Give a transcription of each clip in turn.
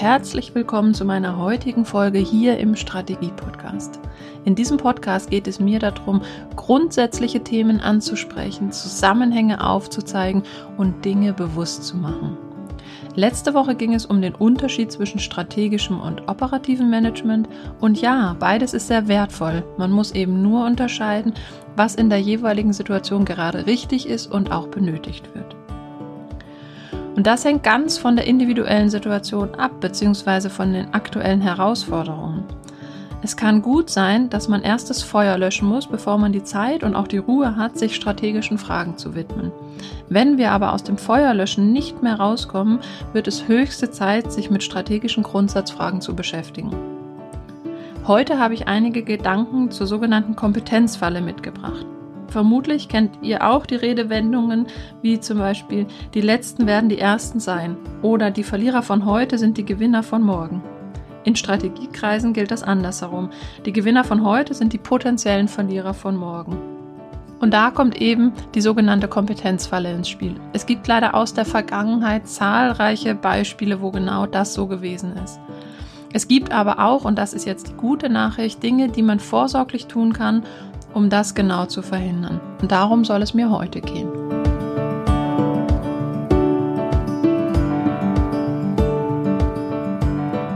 herzlich willkommen zu meiner heutigen Folge hier im Strategie Podcast. In diesem Podcast geht es mir darum, grundsätzliche Themen anzusprechen, Zusammenhänge aufzuzeigen und Dinge bewusst zu machen. Letzte Woche ging es um den Unterschied zwischen strategischem und operativem Management. Und ja, beides ist sehr wertvoll. Man muss eben nur unterscheiden, was in der jeweiligen Situation gerade richtig ist und auch benötigt wird. Und das hängt ganz von der individuellen Situation ab, beziehungsweise von den aktuellen Herausforderungen. Es kann gut sein, dass man erst das Feuer löschen muss, bevor man die Zeit und auch die Ruhe hat, sich strategischen Fragen zu widmen. Wenn wir aber aus dem Feuerlöschen nicht mehr rauskommen, wird es höchste Zeit, sich mit strategischen Grundsatzfragen zu beschäftigen. Heute habe ich einige Gedanken zur sogenannten Kompetenzfalle mitgebracht. Vermutlich kennt ihr auch die Redewendungen wie zum Beispiel die Letzten werden die Ersten sein oder die Verlierer von heute sind die Gewinner von morgen. In Strategiekreisen gilt das andersherum. Die Gewinner von heute sind die potenziellen Verlierer von morgen. Und da kommt eben die sogenannte Kompetenzfalle ins Spiel. Es gibt leider aus der Vergangenheit zahlreiche Beispiele, wo genau das so gewesen ist. Es gibt aber auch, und das ist jetzt die gute Nachricht, Dinge, die man vorsorglich tun kann, um das genau zu verhindern. Und darum soll es mir heute gehen.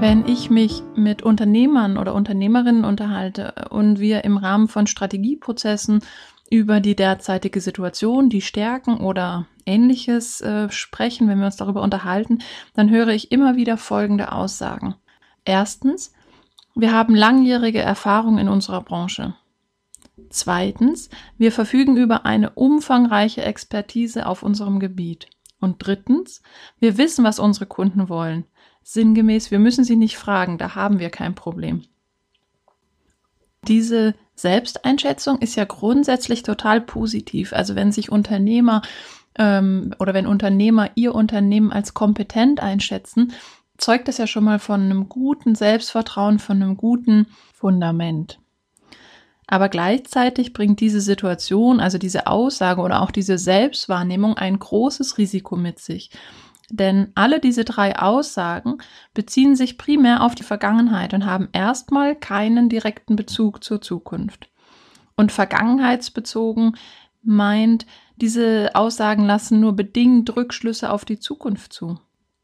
Wenn ich mich mit Unternehmern oder Unternehmerinnen unterhalte und wir im Rahmen von Strategieprozessen über die derzeitige Situation, die Stärken oder ähnliches äh, sprechen, wenn wir uns darüber unterhalten, dann höre ich immer wieder folgende Aussagen. Erstens, wir haben langjährige Erfahrung in unserer Branche. Zweitens, wir verfügen über eine umfangreiche Expertise auf unserem Gebiet. Und drittens, wir wissen, was unsere Kunden wollen. Sinngemäß, wir müssen sie nicht fragen, da haben wir kein Problem. Diese Selbsteinschätzung ist ja grundsätzlich total positiv. Also wenn sich Unternehmer ähm, oder wenn Unternehmer ihr Unternehmen als kompetent einschätzen, zeugt das ja schon mal von einem guten Selbstvertrauen, von einem guten Fundament. Aber gleichzeitig bringt diese Situation, also diese Aussage oder auch diese Selbstwahrnehmung ein großes Risiko mit sich. Denn alle diese drei Aussagen beziehen sich primär auf die Vergangenheit und haben erstmal keinen direkten Bezug zur Zukunft. Und vergangenheitsbezogen meint, diese Aussagen lassen nur bedingt Rückschlüsse auf die Zukunft zu.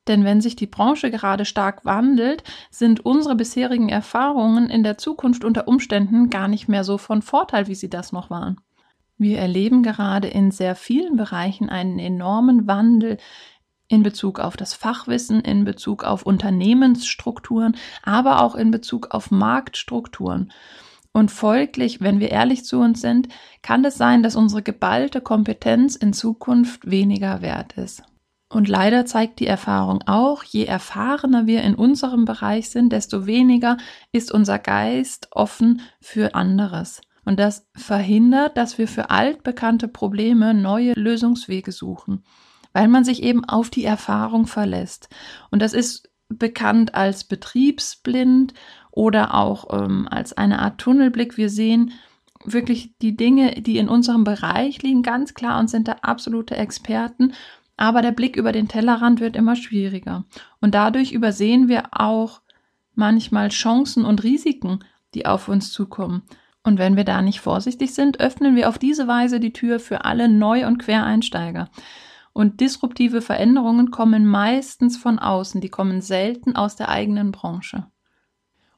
Denn wenn sich die Branche gerade stark wandelt, sind unsere bisherigen Erfahrungen in der Zukunft unter Umständen gar nicht mehr so von Vorteil, wie sie das noch waren. Wir erleben gerade in sehr vielen Bereichen einen enormen Wandel in Bezug auf das Fachwissen, in Bezug auf Unternehmensstrukturen, aber auch in Bezug auf Marktstrukturen. Und folglich, wenn wir ehrlich zu uns sind, kann es sein, dass unsere geballte Kompetenz in Zukunft weniger wert ist. Und leider zeigt die Erfahrung auch, je erfahrener wir in unserem Bereich sind, desto weniger ist unser Geist offen für anderes. Und das verhindert, dass wir für altbekannte Probleme neue Lösungswege suchen weil man sich eben auf die Erfahrung verlässt. Und das ist bekannt als betriebsblind oder auch ähm, als eine Art Tunnelblick. Wir sehen wirklich die Dinge, die in unserem Bereich liegen, ganz klar und sind da absolute Experten. Aber der Blick über den Tellerrand wird immer schwieriger. Und dadurch übersehen wir auch manchmal Chancen und Risiken, die auf uns zukommen. Und wenn wir da nicht vorsichtig sind, öffnen wir auf diese Weise die Tür für alle Neu- und Quereinsteiger. Und disruptive Veränderungen kommen meistens von außen, die kommen selten aus der eigenen Branche.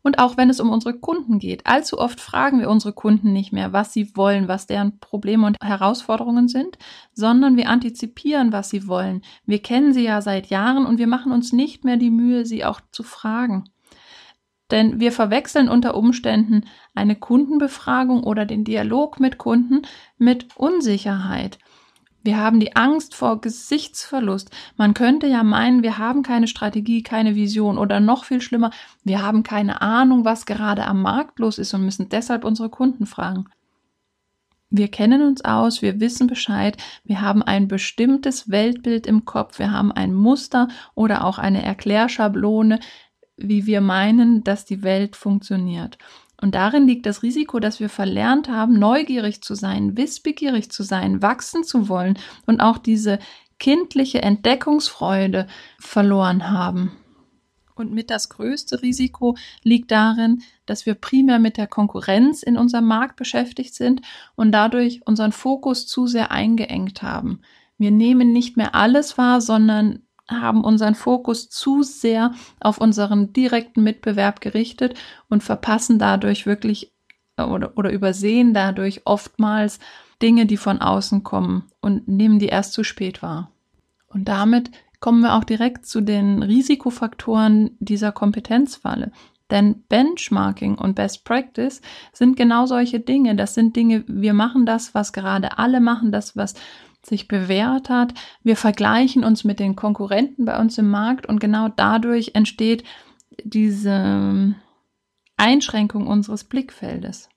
Und auch wenn es um unsere Kunden geht, allzu oft fragen wir unsere Kunden nicht mehr, was sie wollen, was deren Probleme und Herausforderungen sind, sondern wir antizipieren, was sie wollen. Wir kennen sie ja seit Jahren und wir machen uns nicht mehr die Mühe, sie auch zu fragen. Denn wir verwechseln unter Umständen eine Kundenbefragung oder den Dialog mit Kunden mit Unsicherheit. Wir haben die Angst vor Gesichtsverlust. Man könnte ja meinen, wir haben keine Strategie, keine Vision oder noch viel schlimmer, wir haben keine Ahnung, was gerade am Markt los ist und müssen deshalb unsere Kunden fragen. Wir kennen uns aus, wir wissen Bescheid, wir haben ein bestimmtes Weltbild im Kopf, wir haben ein Muster oder auch eine Erklärschablone, wie wir meinen, dass die Welt funktioniert. Und darin liegt das Risiko, dass wir verlernt haben, neugierig zu sein, wissbegierig zu sein, wachsen zu wollen und auch diese kindliche Entdeckungsfreude verloren haben. Und mit das größte Risiko liegt darin, dass wir primär mit der Konkurrenz in unserem Markt beschäftigt sind und dadurch unseren Fokus zu sehr eingeengt haben. Wir nehmen nicht mehr alles wahr, sondern haben unseren Fokus zu sehr auf unseren direkten Mitbewerb gerichtet und verpassen dadurch wirklich oder, oder übersehen dadurch oftmals Dinge, die von außen kommen und nehmen die erst zu spät wahr. Und damit kommen wir auch direkt zu den Risikofaktoren dieser Kompetenzfalle. Denn Benchmarking und Best Practice sind genau solche Dinge. Das sind Dinge, wir machen das, was gerade alle machen, das, was sich bewährt hat. Wir vergleichen uns mit den Konkurrenten bei uns im Markt und genau dadurch entsteht diese Einschränkung unseres Blickfeldes.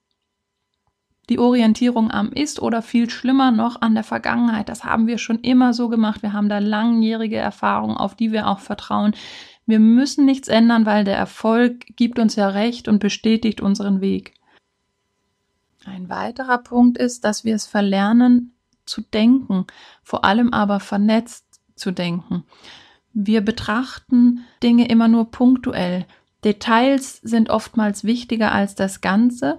Die Orientierung am Ist oder viel schlimmer noch an der Vergangenheit. Das haben wir schon immer so gemacht. Wir haben da langjährige Erfahrungen, auf die wir auch vertrauen. Wir müssen nichts ändern, weil der Erfolg gibt uns ja recht und bestätigt unseren Weg. Ein weiterer Punkt ist, dass wir es verlernen zu denken, vor allem aber vernetzt zu denken. Wir betrachten Dinge immer nur punktuell. Details sind oftmals wichtiger als das Ganze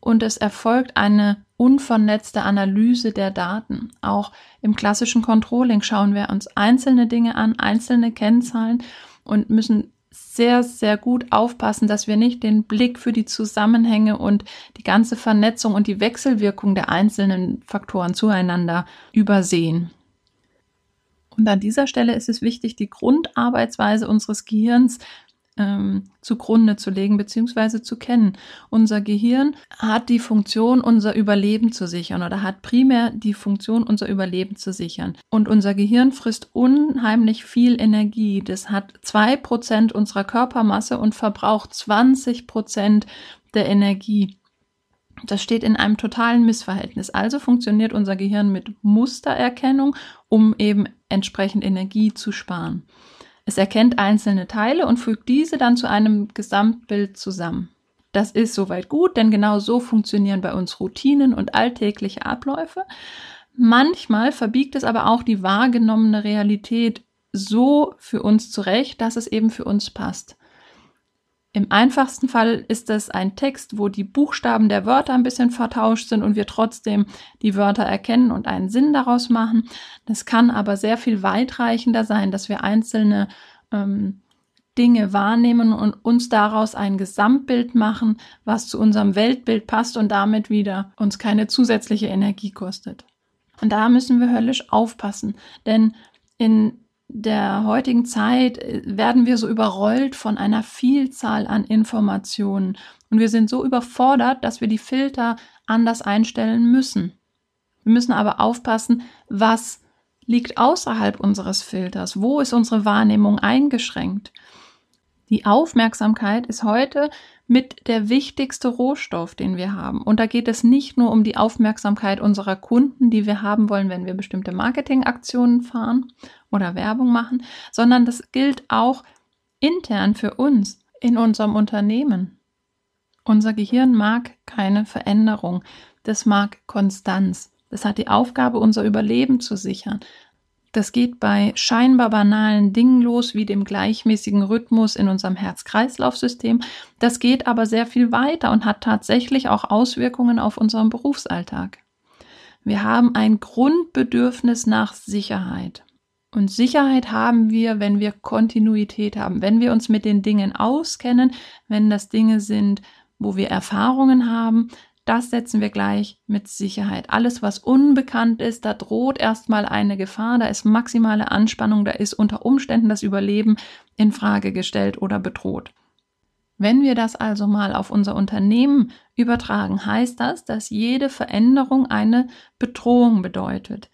und es erfolgt eine unvernetzte Analyse der Daten. Auch im klassischen Controlling schauen wir uns einzelne Dinge an, einzelne Kennzahlen und müssen sehr, sehr gut aufpassen, dass wir nicht den Blick für die Zusammenhänge und die ganze Vernetzung und die Wechselwirkung der einzelnen Faktoren zueinander übersehen. Und an dieser Stelle ist es wichtig, die Grundarbeitsweise unseres Gehirns ähm, zugrunde zu legen bzw. zu kennen. Unser Gehirn hat die Funktion, unser Überleben zu sichern oder hat primär die Funktion, unser Überleben zu sichern. Und unser Gehirn frisst unheimlich viel Energie. Das hat zwei Prozent unserer Körpermasse und verbraucht 20 Prozent der Energie. Das steht in einem totalen Missverhältnis. Also funktioniert unser Gehirn mit Mustererkennung, um eben entsprechend Energie zu sparen. Es erkennt einzelne Teile und fügt diese dann zu einem Gesamtbild zusammen. Das ist soweit gut, denn genau so funktionieren bei uns Routinen und alltägliche Abläufe. Manchmal verbiegt es aber auch die wahrgenommene Realität so für uns zurecht, dass es eben für uns passt. Im einfachsten Fall ist es ein Text, wo die Buchstaben der Wörter ein bisschen vertauscht sind und wir trotzdem die Wörter erkennen und einen Sinn daraus machen. Das kann aber sehr viel weitreichender sein, dass wir einzelne ähm, Dinge wahrnehmen und uns daraus ein Gesamtbild machen, was zu unserem Weltbild passt und damit wieder uns keine zusätzliche Energie kostet. Und da müssen wir höllisch aufpassen, denn in der heutigen Zeit äh, werden wir so überrollt von einer Vielzahl an Informationen und wir sind so überfordert, dass wir die Filter anders einstellen müssen. Wir müssen aber aufpassen, was liegt außerhalb unseres Filters, wo ist unsere Wahrnehmung eingeschränkt. Die Aufmerksamkeit ist heute mit der wichtigste Rohstoff, den wir haben. Und da geht es nicht nur um die Aufmerksamkeit unserer Kunden, die wir haben wollen, wenn wir bestimmte Marketingaktionen fahren oder Werbung machen, sondern das gilt auch intern für uns in unserem Unternehmen. Unser Gehirn mag keine Veränderung, das mag Konstanz. Das hat die Aufgabe, unser Überleben zu sichern. Das geht bei scheinbar banalen Dingen los, wie dem gleichmäßigen Rhythmus in unserem Herz-Kreislauf-System. Das geht aber sehr viel weiter und hat tatsächlich auch Auswirkungen auf unseren Berufsalltag. Wir haben ein Grundbedürfnis nach Sicherheit. Und Sicherheit haben wir, wenn wir Kontinuität haben, wenn wir uns mit den Dingen auskennen, wenn das Dinge sind, wo wir Erfahrungen haben, das setzen wir gleich mit Sicherheit. Alles, was unbekannt ist, da droht erstmal eine Gefahr, da ist maximale Anspannung, da ist unter Umständen das Überleben in Frage gestellt oder bedroht. Wenn wir das also mal auf unser Unternehmen übertragen, heißt das, dass jede Veränderung eine Bedrohung bedeutet.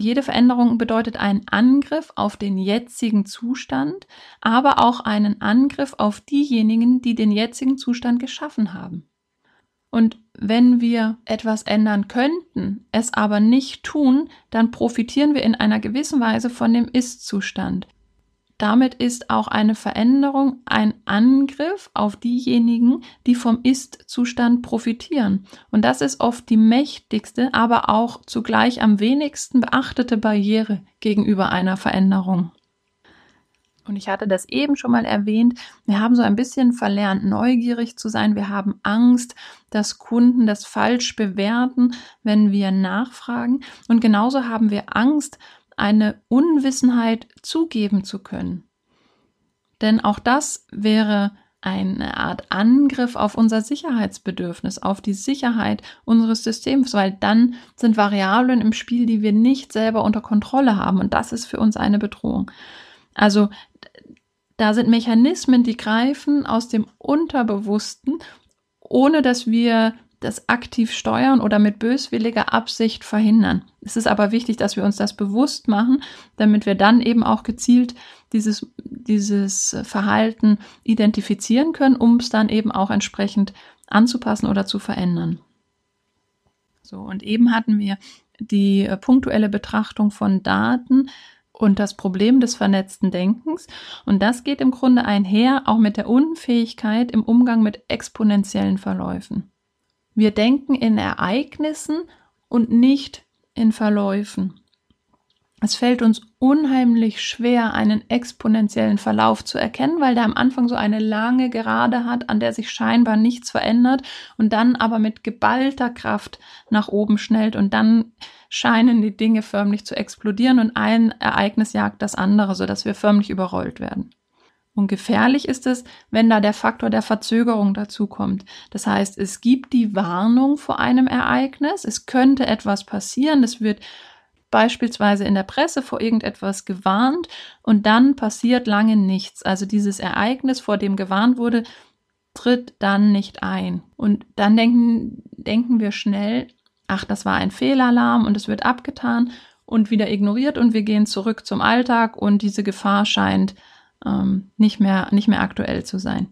Jede Veränderung bedeutet einen Angriff auf den jetzigen Zustand, aber auch einen Angriff auf diejenigen, die den jetzigen Zustand geschaffen haben. Und wenn wir etwas ändern könnten, es aber nicht tun, dann profitieren wir in einer gewissen Weise von dem Ist-Zustand. Damit ist auch eine Veränderung ein Angriff auf diejenigen, die vom Ist-Zustand profitieren. Und das ist oft die mächtigste, aber auch zugleich am wenigsten beachtete Barriere gegenüber einer Veränderung. Und ich hatte das eben schon mal erwähnt. Wir haben so ein bisschen verlernt, neugierig zu sein. Wir haben Angst, dass Kunden das falsch bewerten, wenn wir nachfragen. Und genauso haben wir Angst, eine Unwissenheit zugeben zu können. Denn auch das wäre eine Art Angriff auf unser Sicherheitsbedürfnis, auf die Sicherheit unseres Systems, weil dann sind Variablen im Spiel, die wir nicht selber unter Kontrolle haben und das ist für uns eine Bedrohung. Also da sind Mechanismen, die greifen aus dem Unterbewussten, ohne dass wir das aktiv steuern oder mit böswilliger Absicht verhindern. Es ist aber wichtig, dass wir uns das bewusst machen, damit wir dann eben auch gezielt dieses, dieses Verhalten identifizieren können, um es dann eben auch entsprechend anzupassen oder zu verändern. So, und eben hatten wir die äh, punktuelle Betrachtung von Daten und das Problem des vernetzten Denkens. Und das geht im Grunde einher auch mit der Unfähigkeit im Umgang mit exponentiellen Verläufen. Wir denken in Ereignissen und nicht in Verläufen. Es fällt uns unheimlich schwer, einen exponentiellen Verlauf zu erkennen, weil der am Anfang so eine lange Gerade hat, an der sich scheinbar nichts verändert und dann aber mit geballter Kraft nach oben schnellt und dann scheinen die Dinge förmlich zu explodieren und ein Ereignis jagt das andere, sodass wir förmlich überrollt werden. Und gefährlich ist es, wenn da der Faktor der Verzögerung dazukommt. Das heißt, es gibt die Warnung vor einem Ereignis, es könnte etwas passieren, es wird beispielsweise in der Presse vor irgendetwas gewarnt und dann passiert lange nichts. Also dieses Ereignis, vor dem gewarnt wurde, tritt dann nicht ein. Und dann denken, denken wir schnell, ach, das war ein Fehlalarm und es wird abgetan und wieder ignoriert und wir gehen zurück zum Alltag und diese Gefahr scheint ähm, nicht, mehr, nicht mehr aktuell zu sein.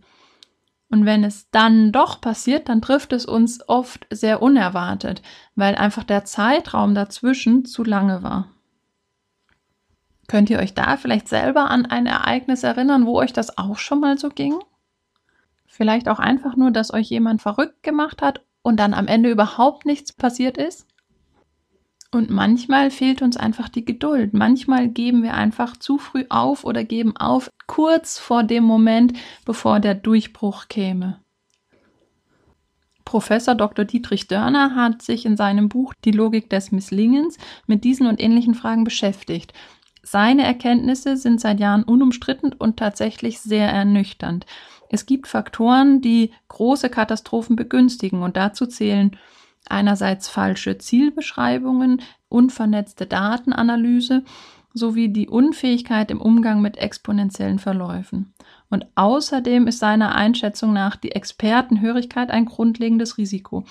Und wenn es dann doch passiert, dann trifft es uns oft sehr unerwartet, weil einfach der Zeitraum dazwischen zu lange war. Könnt ihr euch da vielleicht selber an ein Ereignis erinnern, wo euch das auch schon mal so ging? Vielleicht auch einfach nur, dass euch jemand verrückt gemacht hat und dann am Ende überhaupt nichts passiert ist? Und manchmal fehlt uns einfach die Geduld. Manchmal geben wir einfach zu früh auf oder geben auf kurz vor dem Moment, bevor der Durchbruch käme. Professor Dr. Dietrich Dörner hat sich in seinem Buch Die Logik des Misslingens mit diesen und ähnlichen Fragen beschäftigt. Seine Erkenntnisse sind seit Jahren unumstritten und tatsächlich sehr ernüchternd. Es gibt Faktoren, die große Katastrophen begünstigen und dazu zählen einerseits falsche Zielbeschreibungen, unvernetzte Datenanalyse sowie die Unfähigkeit im Umgang mit exponentiellen Verläufen. Und außerdem ist seiner Einschätzung nach die Expertenhörigkeit ein grundlegendes Risiko.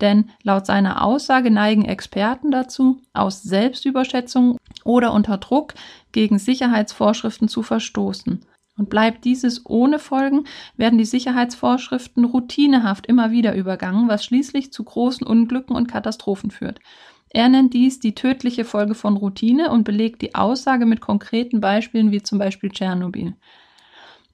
Denn laut seiner Aussage neigen Experten dazu, aus Selbstüberschätzung oder unter Druck gegen Sicherheitsvorschriften zu verstoßen. Und bleibt dieses ohne Folgen, werden die Sicherheitsvorschriften routinehaft immer wieder übergangen, was schließlich zu großen Unglücken und Katastrophen führt. Er nennt dies die tödliche Folge von Routine und belegt die Aussage mit konkreten Beispielen wie zum Beispiel Tschernobyl.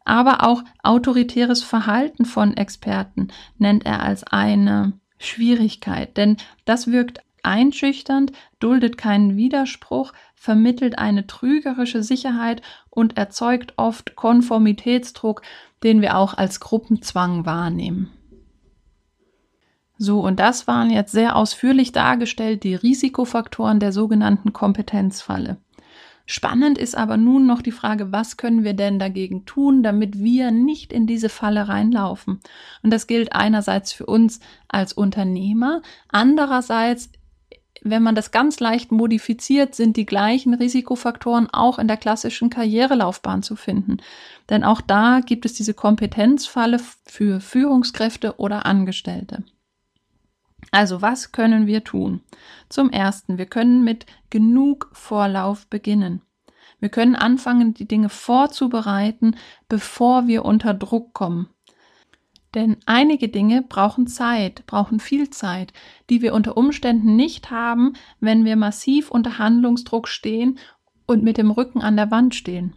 Aber auch autoritäres Verhalten von Experten nennt er als eine Schwierigkeit, denn das wirkt einschüchternd, duldet keinen Widerspruch, vermittelt eine trügerische Sicherheit und erzeugt oft Konformitätsdruck, den wir auch als Gruppenzwang wahrnehmen. So, und das waren jetzt sehr ausführlich dargestellt die Risikofaktoren der sogenannten Kompetenzfalle. Spannend ist aber nun noch die Frage, was können wir denn dagegen tun, damit wir nicht in diese Falle reinlaufen? Und das gilt einerseits für uns als Unternehmer, andererseits wenn man das ganz leicht modifiziert, sind die gleichen Risikofaktoren auch in der klassischen Karrierelaufbahn zu finden. Denn auch da gibt es diese Kompetenzfalle für Führungskräfte oder Angestellte. Also was können wir tun? Zum Ersten, wir können mit genug Vorlauf beginnen. Wir können anfangen, die Dinge vorzubereiten, bevor wir unter Druck kommen. Denn einige Dinge brauchen Zeit, brauchen viel Zeit, die wir unter Umständen nicht haben, wenn wir massiv unter Handlungsdruck stehen und mit dem Rücken an der Wand stehen.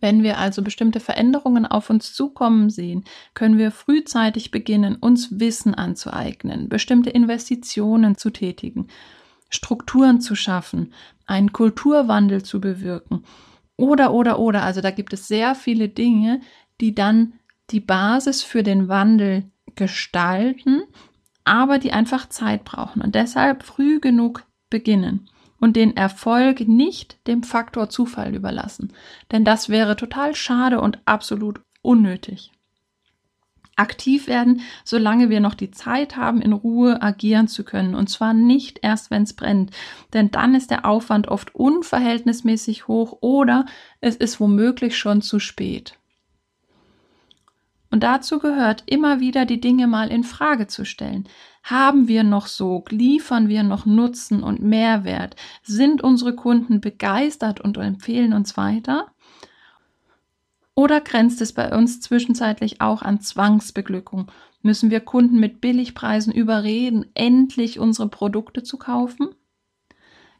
Wenn wir also bestimmte Veränderungen auf uns zukommen sehen, können wir frühzeitig beginnen, uns Wissen anzueignen, bestimmte Investitionen zu tätigen, Strukturen zu schaffen, einen Kulturwandel zu bewirken Oder, oder, oder. Also da gibt es sehr viele Dinge, die dann die Basis für den Wandel gestalten, aber die einfach Zeit brauchen und deshalb früh genug beginnen und den Erfolg nicht dem Faktor Zufall überlassen, denn das wäre total schade und absolut unnötig. Aktiv werden, solange wir noch die Zeit haben, in Ruhe agieren zu können. Und zwar nicht erst, wenn es brennt. Denn dann ist der Aufwand oft unverhältnismäßig hoch oder es ist womöglich schon zu spät. Und dazu gehört immer wieder die Dinge mal in Frage zu stellen. Haben wir noch Sog? Liefern wir noch Nutzen und Mehrwert? Sind unsere Kunden begeistert und empfehlen uns weiter? Oder grenzt es bei uns zwischenzeitlich auch an Zwangsbeglückung? Müssen wir Kunden mit Billigpreisen überreden, endlich unsere Produkte zu kaufen?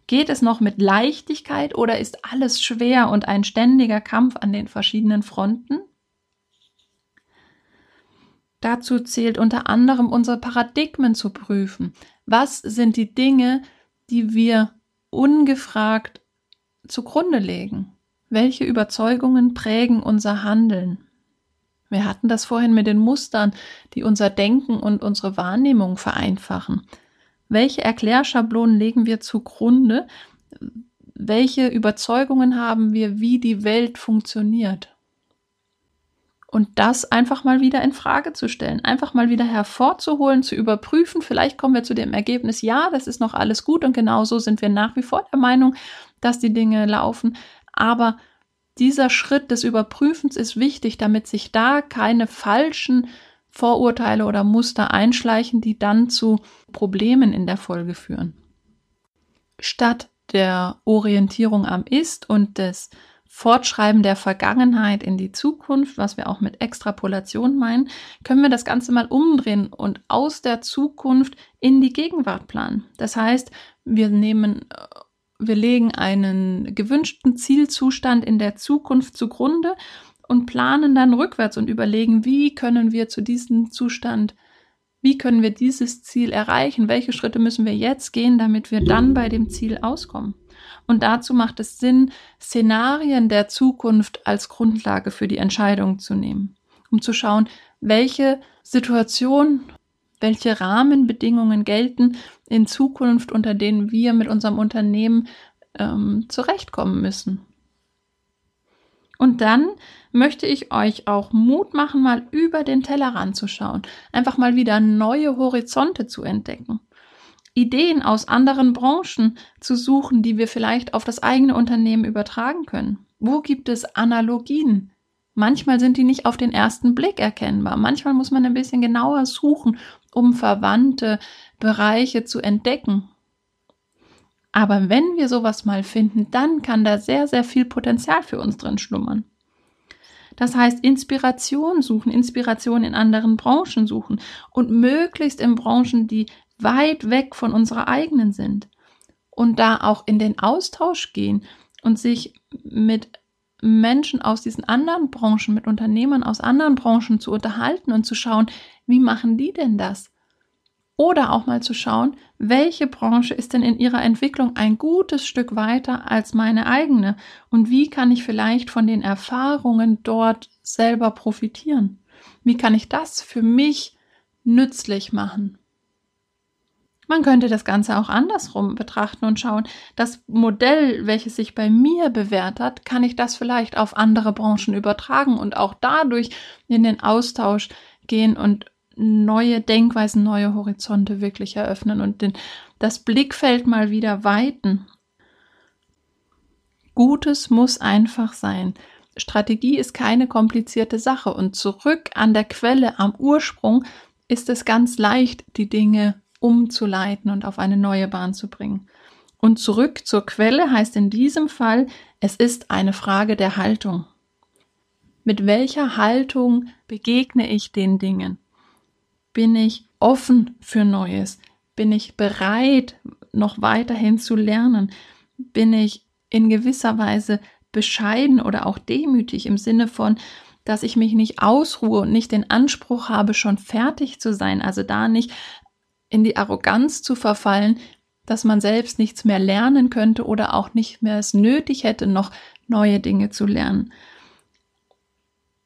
Geht es noch mit Leichtigkeit oder ist alles schwer und ein ständiger Kampf an den verschiedenen Fronten? Dazu zählt unter anderem unsere Paradigmen zu prüfen. Was sind die Dinge, die wir ungefragt zugrunde legen? Welche Überzeugungen prägen unser Handeln? Wir hatten das vorhin mit den Mustern, die unser Denken und unsere Wahrnehmung vereinfachen. Welche Erklärschablonen legen wir zugrunde? Welche Überzeugungen haben wir, wie die Welt funktioniert? Und das einfach mal wieder in Frage zu stellen, einfach mal wieder hervorzuholen, zu überprüfen. Vielleicht kommen wir zu dem Ergebnis, ja, das ist noch alles gut und genauso sind wir nach wie vor der Meinung, dass die Dinge laufen. Aber dieser Schritt des Überprüfens ist wichtig, damit sich da keine falschen Vorurteile oder Muster einschleichen, die dann zu Problemen in der Folge führen. Statt der Orientierung am Ist und des Fortschreiben der Vergangenheit in die Zukunft, was wir auch mit Extrapolation meinen, können wir das Ganze mal umdrehen und aus der Zukunft in die Gegenwart planen. Das heißt, wir nehmen, äh, wir legen einen gewünschten Zielzustand in der Zukunft zugrunde und planen dann rückwärts und überlegen, wie können wir zu diesem Zustand wie können wir dieses Ziel erreichen? Welche Schritte müssen wir jetzt gehen, damit wir dann bei dem Ziel auskommen? Und dazu macht es Sinn, Szenarien der Zukunft als Grundlage für die Entscheidung zu nehmen, um zu schauen, welche Situation, welche Rahmenbedingungen gelten in Zukunft, unter denen wir mit unserem Unternehmen ähm, zurechtkommen müssen. Und dann möchte ich euch auch Mut machen, mal über den Tellerrand zu schauen, einfach mal wieder neue Horizonte zu entdecken. Ideen aus anderen Branchen zu suchen, die wir vielleicht auf das eigene Unternehmen übertragen können. Wo gibt es Analogien? Manchmal sind die nicht auf den ersten Blick erkennbar. Manchmal muss man ein bisschen genauer suchen, um verwandte Bereiche zu entdecken. Aber wenn wir sowas mal finden, dann kann da sehr, sehr viel Potenzial für uns drin schlummern. Das heißt, Inspiration suchen, Inspiration in anderen Branchen suchen und möglichst in Branchen, die weit weg von unserer eigenen sind und da auch in den Austausch gehen und sich mit Menschen aus diesen anderen Branchen, mit Unternehmern aus anderen Branchen zu unterhalten und zu schauen, wie machen die denn das? Oder auch mal zu schauen, welche Branche ist denn in ihrer Entwicklung ein gutes Stück weiter als meine eigene und wie kann ich vielleicht von den Erfahrungen dort selber profitieren? Wie kann ich das für mich nützlich machen? Man könnte das Ganze auch andersrum betrachten und schauen, das Modell, welches sich bei mir bewährt hat, kann ich das vielleicht auf andere Branchen übertragen und auch dadurch in den Austausch gehen und neue Denkweisen, neue Horizonte wirklich eröffnen und den, das Blickfeld mal wieder weiten. Gutes muss einfach sein. Strategie ist keine komplizierte Sache und zurück an der Quelle, am Ursprung, ist es ganz leicht, die Dinge umzuleiten und auf eine neue Bahn zu bringen. Und zurück zur Quelle heißt in diesem Fall, es ist eine Frage der Haltung. Mit welcher Haltung begegne ich den Dingen? Bin ich offen für Neues? Bin ich bereit, noch weiterhin zu lernen? Bin ich in gewisser Weise bescheiden oder auch demütig im Sinne von, dass ich mich nicht ausruhe und nicht den Anspruch habe, schon fertig zu sein, also da nicht in die Arroganz zu verfallen, dass man selbst nichts mehr lernen könnte oder auch nicht mehr es nötig hätte, noch neue Dinge zu lernen.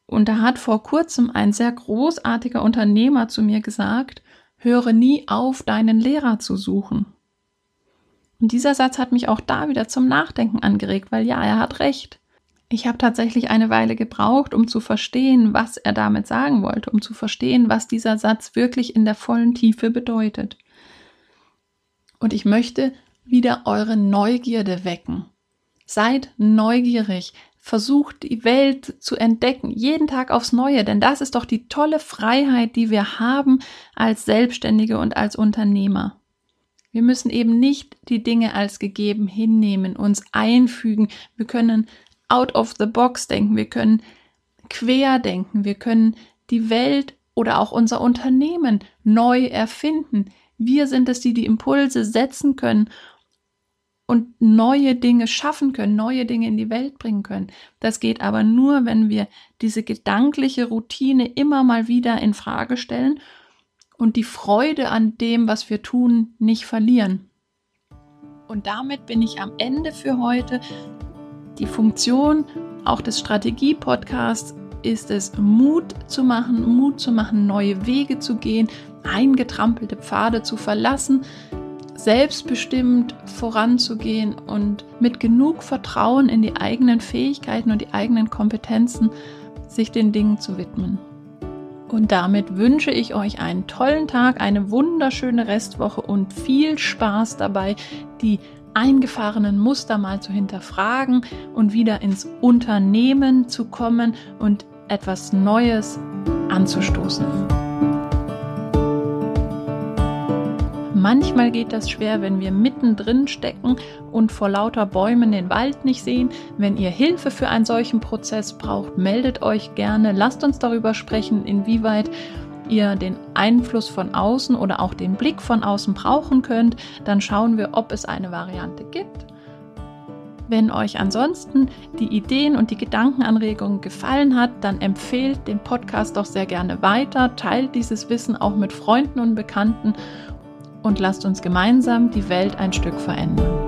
Und da hat vor kurzem ein sehr großartiger Unternehmer zu mir gesagt, höre nie auf, deinen Lehrer zu suchen. Und dieser Satz hat mich auch da wieder zum Nachdenken angeregt, weil ja, er hat recht. Ich habe tatsächlich eine Weile gebraucht, um zu verstehen, was er damit sagen wollte, um zu verstehen, was dieser Satz wirklich in der vollen Tiefe bedeutet. Und ich möchte wieder eure Neugierde wecken. Seid neugierig, versucht die Welt zu entdecken, jeden Tag aufs Neue, denn das ist doch die tolle Freiheit, die wir haben als Selbstständige und als Unternehmer. Wir müssen eben nicht die Dinge als gegeben hinnehmen, uns einfügen. Wir können out of the box denken, wir können quer denken, wir können die Welt oder auch unser Unternehmen neu erfinden. Wir sind es, die die Impulse setzen können und neue Dinge schaffen können, neue Dinge in die Welt bringen können. Das geht aber nur, wenn wir diese gedankliche Routine immer mal wieder in Frage stellen und die Freude an dem, was wir tun, nicht verlieren. Und damit bin ich am Ende für heute. Die Funktion auch des Strategie-Podcasts ist es, Mut zu machen, Mut zu machen, neue Wege zu gehen, eingetrampelte Pfade zu verlassen, selbstbestimmt voranzugehen und mit genug Vertrauen in die eigenen Fähigkeiten und die eigenen Kompetenzen sich den Dingen zu widmen. Und damit wünsche ich euch einen tollen Tag, eine wunderschöne Restwoche und viel Spaß dabei, die eingefahrenen Muster mal zu hinterfragen und wieder ins Unternehmen zu kommen und etwas Neues anzustoßen. Manchmal geht das schwer, wenn wir mittendrin stecken und vor lauter Bäumen den Wald nicht sehen. Wenn ihr Hilfe für einen solchen Prozess braucht, meldet euch gerne. Lasst uns darüber sprechen, inwieweit ihr den Einfluss von außen oder auch den Blick von außen brauchen könnt. Dann schauen wir, ob es eine Variante gibt. Wenn euch ansonsten die Ideen und die Gedankenanregungen gefallen hat, dann empfehlt den Podcast doch sehr gerne weiter, teilt dieses Wissen auch mit Freunden und Bekannten und lasst uns gemeinsam die Welt ein Stück verändern.